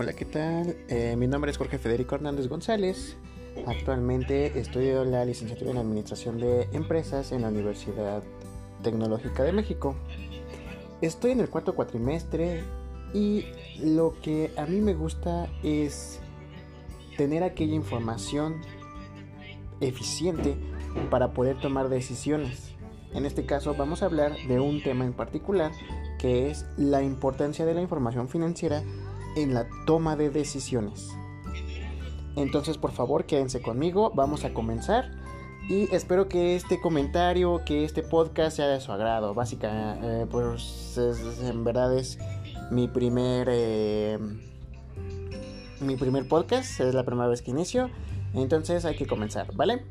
Hola, ¿qué tal? Eh, mi nombre es Jorge Federico Hernández González. Actualmente estudio la licenciatura en Administración de Empresas en la Universidad Tecnológica de México. Estoy en el cuarto cuatrimestre y lo que a mí me gusta es tener aquella información eficiente para poder tomar decisiones. En este caso vamos a hablar de un tema en particular que es la importancia de la información financiera en la toma de decisiones. Entonces, por favor, quédense conmigo, vamos a comenzar y espero que este comentario, que este podcast sea de su agrado. Básicamente, eh, pues en verdad es mi primer eh, mi primer podcast, es la primera vez que inicio, entonces hay que comenzar, ¿vale?